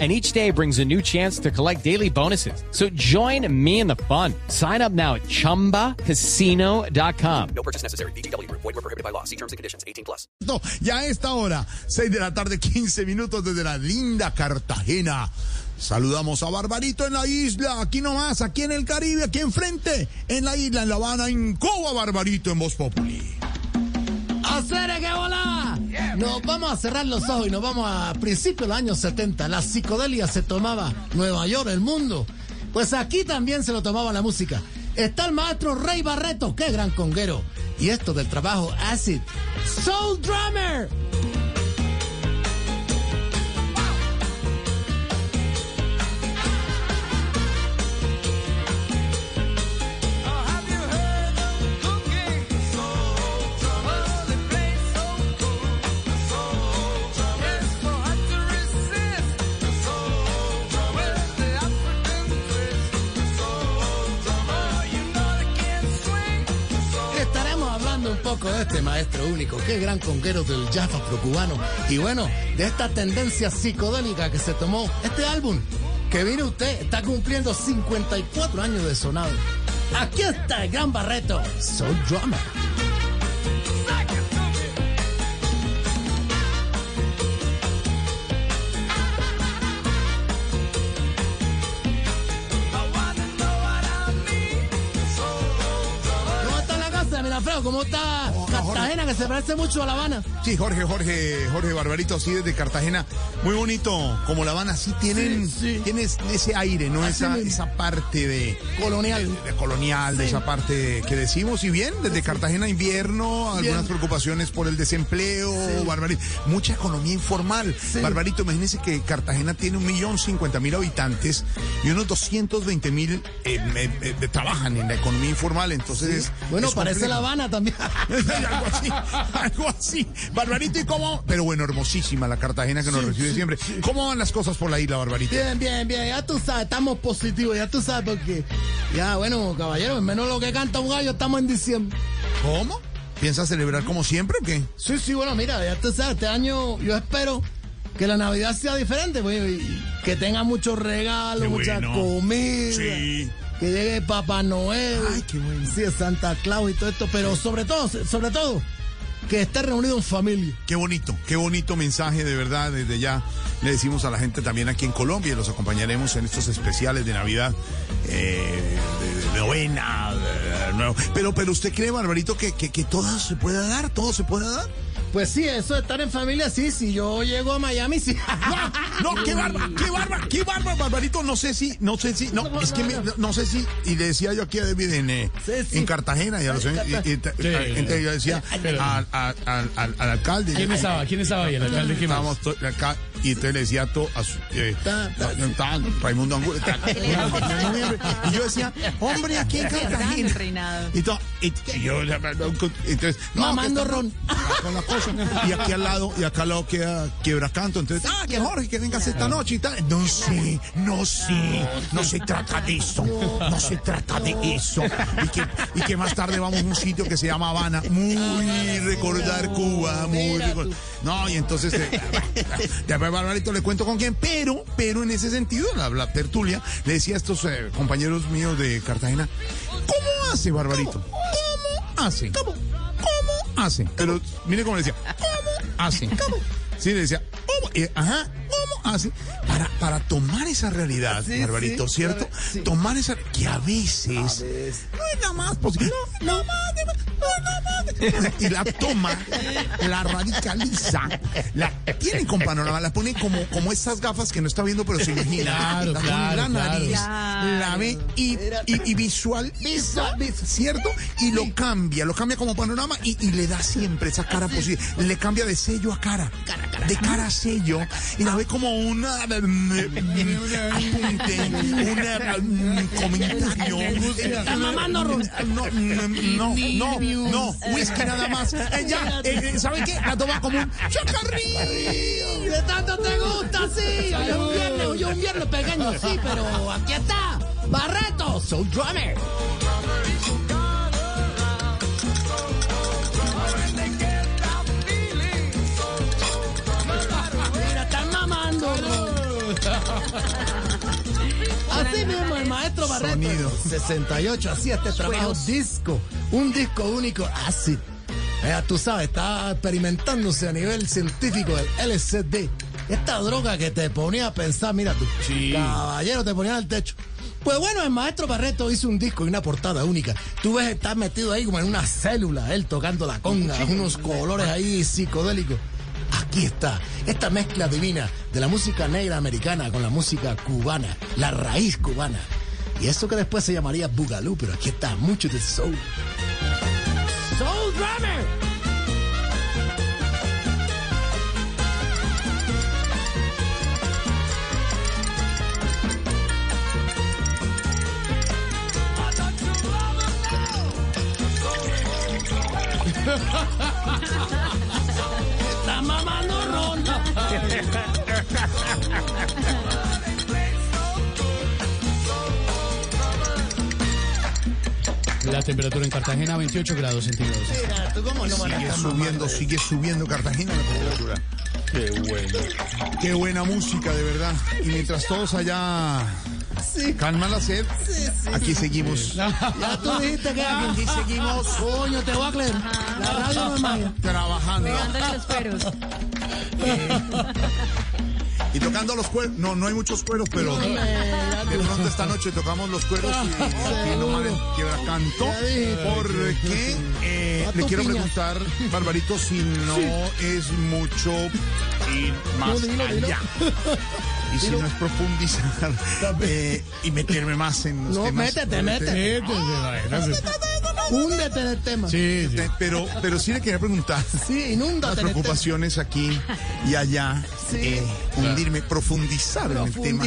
and each day brings a new chance to collect daily bonuses. So join me in the fun. Sign up now at ChumbaCasino.com. No purchase necessary. BGW. Void were prohibited by law. See terms and conditions. 18 plus. No, ya a esta hora, 6 de la tarde, 15 minutos desde la linda Cartagena. Saludamos a Barbarito en la isla, aquí nomás, aquí en el Caribe, aquí enfrente, en la isla, en La Habana, en Cuba, Barbarito, en Voz Populi. ¡Hacer que volá! Nos vamos a cerrar los ojos y nos vamos a principios de los años 70. La psicodelia se tomaba Nueva York, el mundo. Pues aquí también se lo tomaba la música. Está el maestro Rey Barreto, qué gran conguero. Y esto del trabajo Acid. Soul Drummer. De este maestro único, qué gran conguero del jazz afrocubano. Y bueno, de esta tendencia psicodélica que se tomó este álbum. Que viene usted, está cumpliendo 54 años de sonado. Aquí está el gran Barreto, Soul Drummer. Casa, Mirafleo? ¿Cómo está Cartagena, que se parece mucho a La Habana? Sí, Jorge, Jorge, Jorge Barbarito, así desde Cartagena. Muy bonito, como La Habana, sí tienen, Sí, sí. tienes ese aire, ¿no? Así Esa, mismo. esa parte de Colonial. de, de colonial, de esa parte que decimos. Y bien, desde Cartagena invierno, algunas Bien. preocupaciones por el desempleo, Barbarito. Mucha economía informal. Sí. Barbarito, imagínese que Cartagena tiene un millón cincuenta mil habitantes y unos 220 mil eh, eh, eh, trabajan en la economía informal. Entonces, Bueno, parece complejo. La Habana también. algo así, algo así. Barbarito, ¿y cómo? Pero bueno, hermosísima la Cartagena que nos Sí, recibe sí, siempre. ¿Cómo van las cosas por la isla, Barbarito? Bien, bien, bien. Ya tú sabes, estamos positivos, ya tú sabes porque. Ya, bueno, caballero, en menos lo que canta un gallo, estamos en diciembre. ¿Cómo? ¿Piensas celebrar como siempre o qué? Sí, sí, bueno, mira, ya tú sabes, este año yo espero que la Navidad sea diferente, pues, y que tenga muchos regalos, mucha bueno. comida. Sí. Que llegue Papá Noel. Ay, qué bueno. Sí, Santa Claus y todo esto, pero sobre todo, sobre todo, que esté reunido en familia. Qué bonito, qué bonito mensaje de verdad. Desde ya le decimos a la gente también aquí en Colombia y los acompañaremos en estos especiales de Navidad, eh, de, de novena. de- de nuevo. Pero, pero usted cree, Barbarito, que, que, que todo se pueda dar, todo se pueda dar. Pues sí, eso de estar en familia, sí, si yo llego a Miami, sí. No, qué barba, qué barba, qué barba, Barbarito. No sé si, no sé si, no, es que me- no sé si, y le decía yo aquí a David en, eh, Sí, sí. en Cartagena, ya lo sé, y, y- entonces yo decía al, al, al, al- al alcalde. ¿Quién ya- estaba? ¿Quién estaba ahí? ¿El alcalde más? Estábamos to- acá, y entonces le decía todo a su, eh, Ta, ta, ta- Raimundo Angulo, ta- y yo decía, hombre, aquí en Cartagena. Y, to- y- y yo, entonces, no, Mamando ron. con la cosa. Y aquí al lado, y acá al lado queda Quebracanto. Entonces, ah, que Jorge, que vengas esta noche y tal. No sé, no sé, no se trata de eso. No se trata de eso. Y que, y que más tarde vamos a un sitio que se llama Habana. Muy recordar Cuba, muy recordar. No, y entonces, eh, después Barbarito le cuento con quién, pero, pero en ese sentido, la, la tertulia, le decía a estos eh, compañeros míos de Cartagena, ¿cómo hace Barbarito? ¿Cómo hace? ¿Cómo? ¿Cómo hace? Pero mire cómo le decía, ¿cómo hace? ¿Cómo? Sí, le decía, ¿cómo? Eh, ajá, ¿cómo hace? Para, para tomar esa realidad, Sí, Barbarito, sí, ¿cierto? sí. Tomar esa, que a veces, no es nada más posible, no, no más, Y la toma, la radicaliza, la tiene con panorama, la pone como, como estas gafas que no está viendo, pero se imagina. Claro, la claro, la nariz, claro. la ve y, y, y visualiza, ¿cierto? Y lo cambia, lo cambia como panorama y, y le da siempre esa cara posible. Le cambia de sello a cara, de cara a sello, y la ve como una mm, mm, apunte, una mm, comentario. Está mamando. No, no, no, no, whisky nada más. Eh, ya, eh, eh, ¿sabe qué? La toma como un chacarrillo. De tanto te gusta, sí. Hoy es un viernes, hoy es un viernes pequeño, sí, pero aquí está. Barreto, Soul Drummer. Así mismo, el maestro Barreto. Sonido. 68, así este trabajo disco. Un disco único, así. Ya tú sabes, está experimentándose a nivel científico el LCD. Esta droga que te ponía a pensar, mira tú, caballero, te ponía al techo. Pues bueno, el maestro Barreto hizo un disco y una portada única. Tú ves, está metido ahí como en una célula, él tocando la conga, unos colores ahí psicodélicos. Aquí está, esta mezcla divina de la música negra americana con la música cubana, la raíz cubana. Y eso que después se llamaría Boogaloo, pero aquí está mucho de soul. Soul Drummer. Está mamando ronda. La temperatura en Cartagena 28 grados centígrados. Mira, tú cómo no Sigue subiendo, sigue subiendo Cartagena la temperatura. Qué bueno. Qué buena música, de verdad. Y mientras todos allá calman la sed, aquí seguimos Ya tú dijiste que aquí seguimos. Coño, te voy a creer. La radio no es magia. trabajando Pegándole los peros. y tocando los cueros. No, no hay muchos cueros, pero de pronto esta noche tocamos los cueros y aquí no mames, quiebra canto. Ya dije. Porque eh, le quiero piña. preguntar, Barbarito, si no es mucho ir más No, dilo, dilo. allá. Y si no es profundizar eh, y meterme más en los No, temas. métete, métete. Húndete en el tema. Sí, Pero, pero sí le quería preguntar Sí, las inúndate tema. preocupaciones aquí y allá, Sí. eh, hundirme, profundizar en el tema.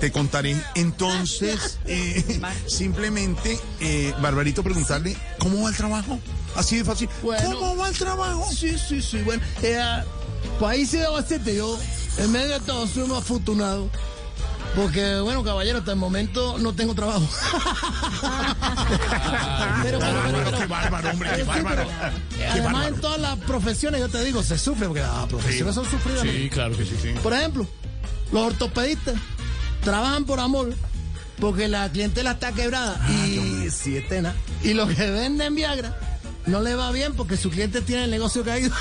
Te contaré. Entonces, eh, simplemente, eh, Barbarito, preguntarle, ¿cómo va el trabajo? Así de fácil. Bueno. ¿Cómo va el trabajo? Sí, sí, sí. Bueno, eh, ahí sí debo decirte, yo en medio de todo soy muy afortunado. Porque, bueno, caballero, hasta el momento no tengo trabajo. pero, pero, pero, pero, qué bárbaro, hombre, qué bárbaro. Además, en todas las profesiones, yo te digo, se sufre, porque las profesiones son sufridas. Sí, claro que sí, sí. Por ejemplo, los ortopedistas trabajan por amor porque la clientela está quebrada y si es tena. Y los que venden Viagra no le va bien porque su cliente tiene el negocio caído.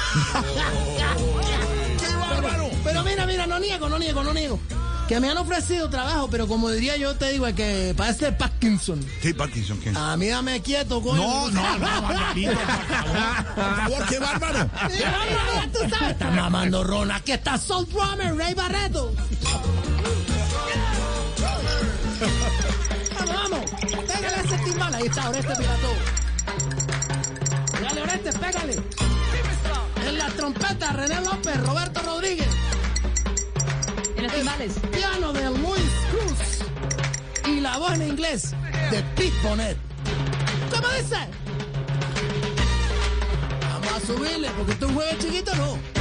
pero, pero mira, mira, no niego, no niego, no niego. Que me han ofrecido trabajo, pero como diría yo, te digo, que parece Parkinson. ¿Qué Parkinson? ¿Qué? A mí dame quieto, coño. No, no, no, Barbarito, por favor. Qué bárbaro. Sí, no, tú sabes, Está mamando Ron. Aquí está Soul Drummer, Ray Barreto. Vamos, vamos. Pégale ese timbal. Ahí está, Oreste Pirató. Pégale, Oreste, pégale. En la trompeta, René López, Roberto Rodríguez. En los timbales. Piano de Luis Cruz. Y la voz en inglés de Pete Bonet. ¿Cómo dice? Vamos a subirle, porque tú un juego chiquito, no.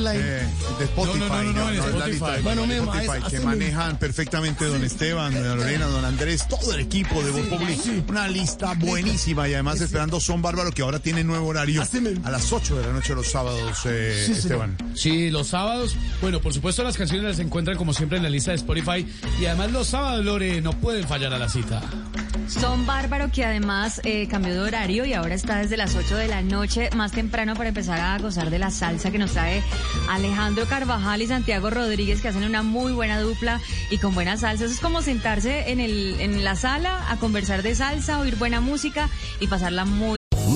De. Eh, Spotify, No, no, no, no, en es la Spotify. lista de- Bueno, de mismo, Spotify, es- que manejan perfectamente don Esteban, doña Lorena, don Andrés, todo el equipo de Voz Populi. Una lista buenísima y además esperando Son Bárbaro que ahora tiene nuevo horario a las 8 de la noche los sábados, eh, Sí, señor. Esteban. Sí, los sábados, bueno, por supuesto las canciones las encuentran como siempre en la lista de Spotify y además los sábados, Lore, no pueden fallar a la cita. Son Bárbaro que además eh, cambió de horario y ahora está desde las 8 de la noche más temprano para empezar a gozar de la salsa que nos trae Alejandro Carvajal y Santiago Rodríguez que hacen una muy buena dupla y con buena salsa. Eso es como sentarse en, el, en la sala a conversar de salsa, oír buena música y pasarla muy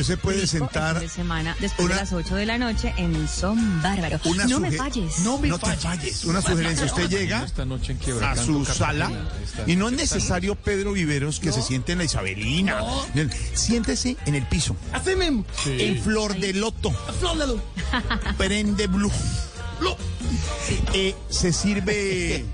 Usted se puede sentar de semana después una- de las 8 de la noche en Son Bárbaro. Una no me falles. No, me te falles. Una sugerencia. Usted llega a su sala y no es necesario, Pedro Viveros, que se siente en la Isabelina. Siéntese en el piso. Así mismo. En flor de loto. Flor de luz. Prende blue. Eh, se sirve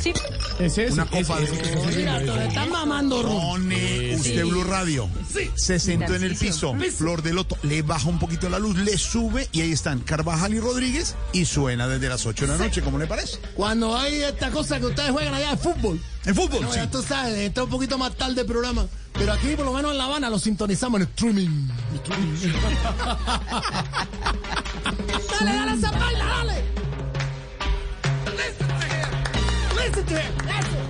Sí. Es eso. una copa de es- es- es- Mira, te están mamando ron. Pone usted Blue Radio. Se sentó en el piso. Flor de loto. Le baja un poquito la luz, le sube y ahí están Carvajal y Rodríguez y suena desde las 8 de la noche. ¿Cómo le parece? Cuando hay esta cosa que ustedes juegan allá de fútbol. En fútbol, No, sí. ya tú sabes, entra un poquito más tarde el programa. Pero aquí, por lo menos en La Habana, lo sintonizamos en streaming. dale, dale esa baila, him. Listen to him. Eso.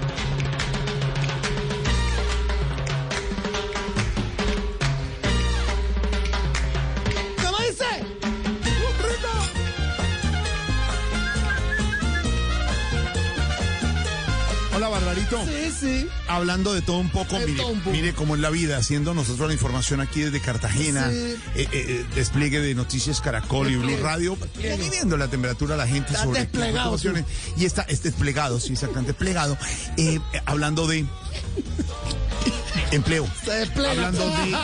Sí, sí. Hablando de todo un poco, mire, mire cómo es la vida, haciendo nosotros la información aquí desde Cartagena, Sí. eh, eh, eh, despliegue de Noticias Caracol y Blue Radio, midiendo la temperatura a la gente Está sobre desplegado, preocupaciones. Y está, está desplegado, sí, exactamente, desplegado. Eh, hablando de empleo, hablando de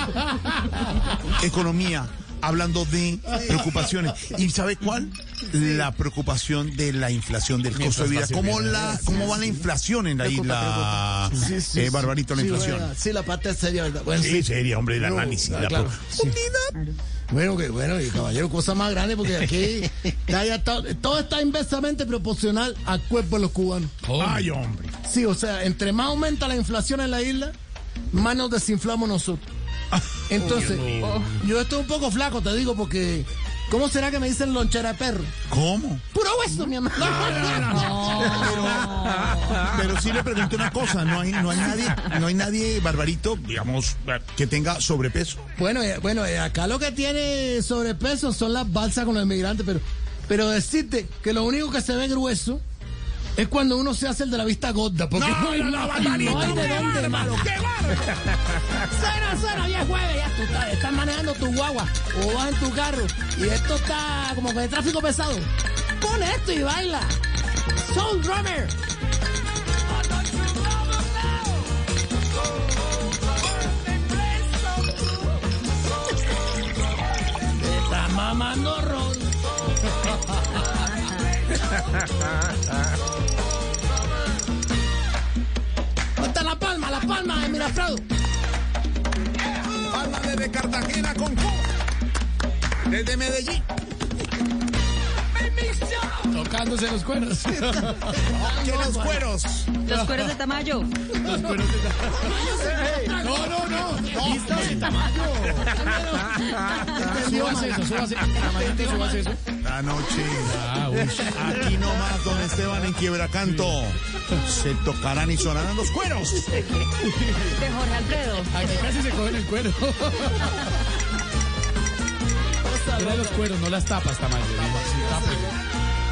economía, hablando de preocupaciones. ¿Y sabe cuál? La preocupación de la inflación, del costo de vida. ¿Cómo, la, ¿Cómo va la inflación en la isla, Sí, sí, eh. Barbarito, la Sí, inflación? Sí, la parte es seria, ¿verdad? Bueno, Sí, seria, hombre, el análisis. ah, la claro. Bueno, que bueno, y caballero, cosa más grande porque aquí ya, ya todo, todo está inversamente proporcional al cuerpo de los cubanos. Ay, hombre. Sí, o sea, entre más aumenta la inflación en la isla, más nos desinflamos nosotros. Entonces, yo estoy un poco flaco, te digo, porque ¿cómo será que me dicen lonchera de perro? ¿Cómo? Puro hueso, mi hermano. Pero sí le pregunto una cosa, no hay, no hay nadie, no hay nadie, Barbarito, digamos, que tenga sobrepeso. Bueno, eh, bueno, eh, acá lo que tiene sobrepeso son las balsas con los inmigrantes, pero, pero decirte que lo único que se ve grueso es cuando uno se hace el de la vista gorda. Porque No, hay- no, no, Barbarito, no hay de dónde, bárbaro, mano. qué bárbaro. Suena, suena, ya es jueves, ya tú estás, estás manejando tu guagua o vas en tu carro y esto está como que de tráfico pesado. Pon esto y baila. Soul Drummer. Te está mamando ron. palma? De Miraflado. Palma desde Cartagena con Cuba. Desde Medellín. Tocándose los cuernos. Que los cueros. Los cueros de Tamayo. Los cuernos de- No, no, no. Lista de tamaño. Súbase eso, súbase. Tamayito, súbase eso. La noche. Ah. Aquí nomás, don Esteban en Quiebracanto. Se tocarán y sonarán los cueros. De Jorge Alfredo. Aquí casi se cogen el cuero. Era los cueros, no las tapas, tamaño.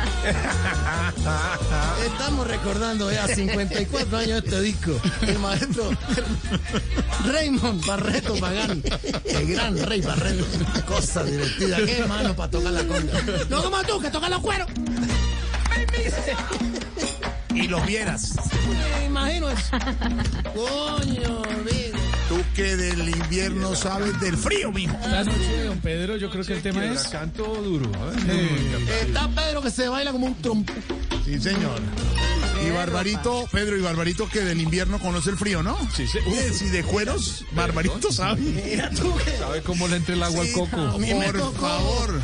Estamos recordando ya 54 años de este disco. El maestro Raymond Barreto Pagán. El gran rey Barreto. Cosa divertida. Qué mano para tocar la conga. No como tú, que tocas los cueros. Y los vieras. Me imagino eso. Coño, mira. Que del invierno sabes del frío, mijo. Esta noche, don Pedro, yo creo que el tema es... Canto duro. Está Pedro que se baila como un trompo. Sí, señor. Y Barbarito, Pedro, y Barbarito que del invierno conoce el frío, ¿no? Sí, sí. Eh, Si de cueros, Barbarito sabe. Mira tú que... ¿Sabe cómo le entra el agua al coco? Por favor.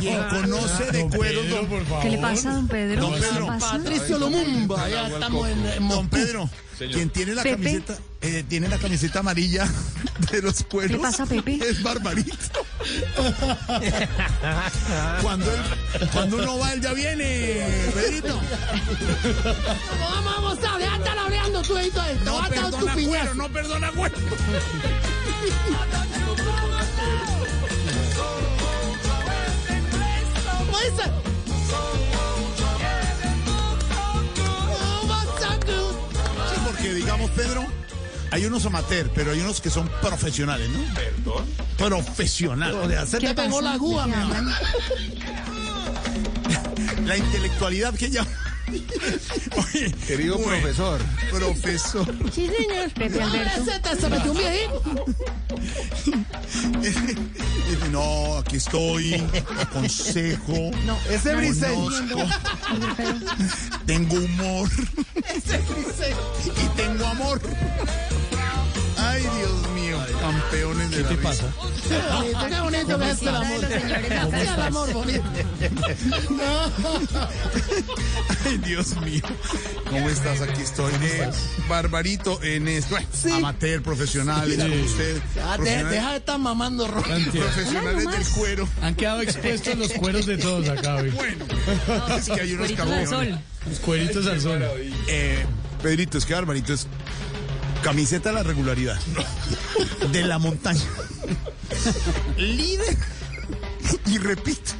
Quien conoce de cueros, don, por favor. ¿Qué le pasa, don Pedro? Don ¿Qué Pedro. Patricio Lumumba, ya estamos en, en don Moscú. Quien tiene la Pepe. camiseta, eh, tiene la camiseta amarilla de los cueros. ¿Qué pasa, Pepe? Es Barbarito. cuando, él- cuando uno va, él ya viene, Pedrito. Vamos, vamos, a dejar de estar hablando tú esto. No perdona cuero, no perdona cuero. Digamos, Pedro, hay unos amateur, pero hay unos que son profesionales, ¿no? ¿Perdón? Profesionales. Se ¿Qué te le pegó la ¿De mi amor. La intelectualidad que ella... Oye, Querido bueno, profesor. Profesor. Sí, señor. Te- se. Dice, No, aquí estoy, aconsejo, No, ese briseño. tengo humor Ese briseño. Amor. Ay, Dios mío, campeones de ¿Qué la te risa. pasa? Qué bonito, qué bonito que es el amor. señores el amor bonito. Ay, Dios mío. ¿Cómo estás? Aquí estoy. Eh, Barbarito en esto. Sí. Amateur, profesionales, como usted. Ya, de- profesionales- deja de estar mamando rojo. profesionales del cuero. Han quedado expuestos los cueros de todos acá, hoy. Bueno, es que hay unos Cueritos al campeones. sol. Los cueritos al sol. Eh, Pedrito, es que Barbarito es camiseta de la regularidad. De la montaña. Líder. Y repito.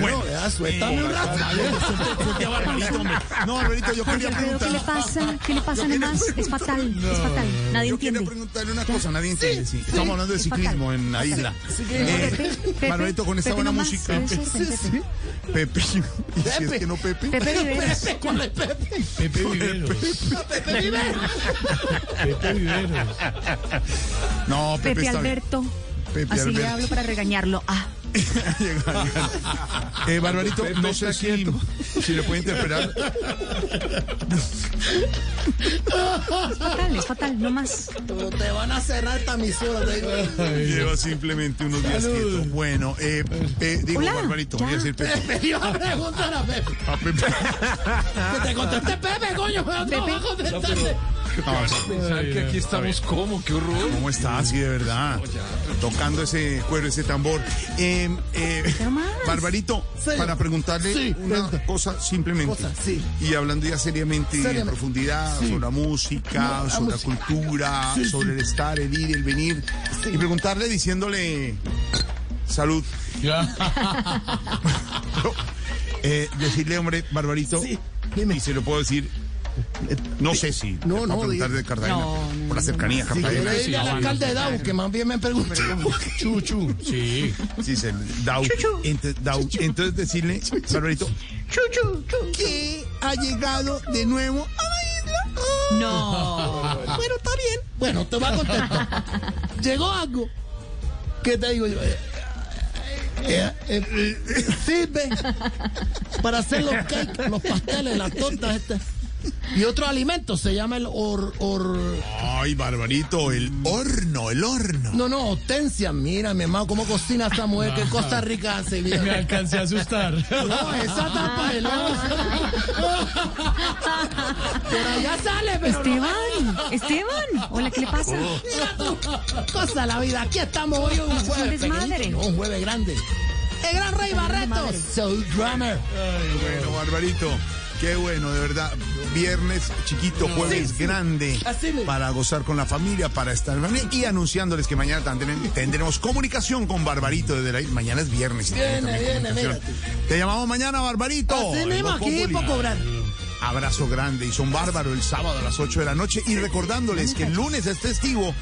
Bueno, ya, suéltame un rato. suelte a Barbarito, hombre. No, Barbarito, yo quería Alfredo, ¿qué le preguntar. pasa? ¿Qué le pasa nomás? Es fatal, es fatal. Nadie Yo quería entiende. preguntarle una cosa, nadie entiende. sí. Estamos hablando de Es ciclismo fatal. en la isla. Pepe, Eh, con esta buena música. Pepe. Pepe. Y si es que no Pepe. Pepe Viveros. Pepe, ¿cuál es Pepe? Pepe Viveros. Pepe Viver. Pepe Viveros. No, Pepe, Pepe. Alberto. Pepe Así le hablo para regañarlo. Ah, Eh, Barbarito, no sé si, si le puede interpretar. es fatal, es fatal, no más. Te van a cerrar esta emisora. te digo. Lleva simplemente unos días quieto. Bueno, eh, eh, digo, Hola, Barbarito, ya. voy a decir Pepe. Iba a preguntar a Pepe. A Pepe. Que te contesté Pepe, coño. Pero no No, que aquí estamos como, qué horror. ¿Cómo está? Sí, de verdad. Tocando ese cuero, ese tambor. Eh, eh, ¿Qué más? Barbarito, Sí. para preguntarle Sí, una cosa simplemente. Cosa, sí. Y hablando ya seriamente y en profundidad sobre la música, No, la sobre música. la cultura, sobre el estar, el ir, el venir. Y preguntarle diciéndole salud. Eh, decirle, hombre, Barbarito, Sí, dime. y se lo puedo decir, eh, no sé si No, no, preguntar de Cartagena, No, no, por la cercanía a Si Cartagena. al alcalde de Dau, que más bien me pregunta. Chuchu. Sí. Sí, se Dau. Dau. Entonces decirle, Barbarito, que ha llegado de nuevo a la isla. No. Bueno, está bien. Bueno, te voy a contestar. Llegó algo. ¿Qué te digo yo? Eh, eh, eh, eh, sirve para hacer los cakes, los pasteles, las tortas, este. Y otro alimento se llama el or, or Ay, Barbarito, el horno, el horno. no, no, hortensia. Mira, mi hermano, cómo cocina esta mujer, qué Costa Rica hace bien. Me alcancé a asustar. No, esa tapa de lado. Por allá sale, pero no. Esteban, Esteban. Hola, ¿qué le pasa? Mira tú, cosa de la vida. Aquí estamos hoy un un jueves pequeñito, un jueves grande. El gran Rey Barretos, Soul Drummer. Bueno, Barbarito, qué bueno, de verdad. Viernes chiquito, jueves Sí, sí. grande. Así. Para gozar con la familia, para estar. Y anunciándoles que mañana también tendremos comunicación con Barbarito desde la Mañana es viernes. Viene, también viene, Te llamamos mañana, Barbarito. Voz aquí por cobrar. Abrazo grande y son bárbaro el sábado a las 8 de la noche y recordándoles que el lunes es festivo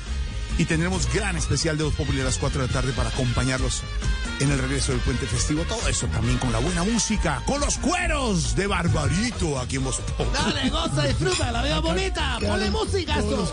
y tendremos gran especial de Voz Populi a las 4 de la tarde para acompañarlos en el regreso del puente festivo. Todo eso también con la buena música, con los cueros de Barbarito aquí en Voz. Dale, goza, disfruta, la vida bonita. Ponle música a esto.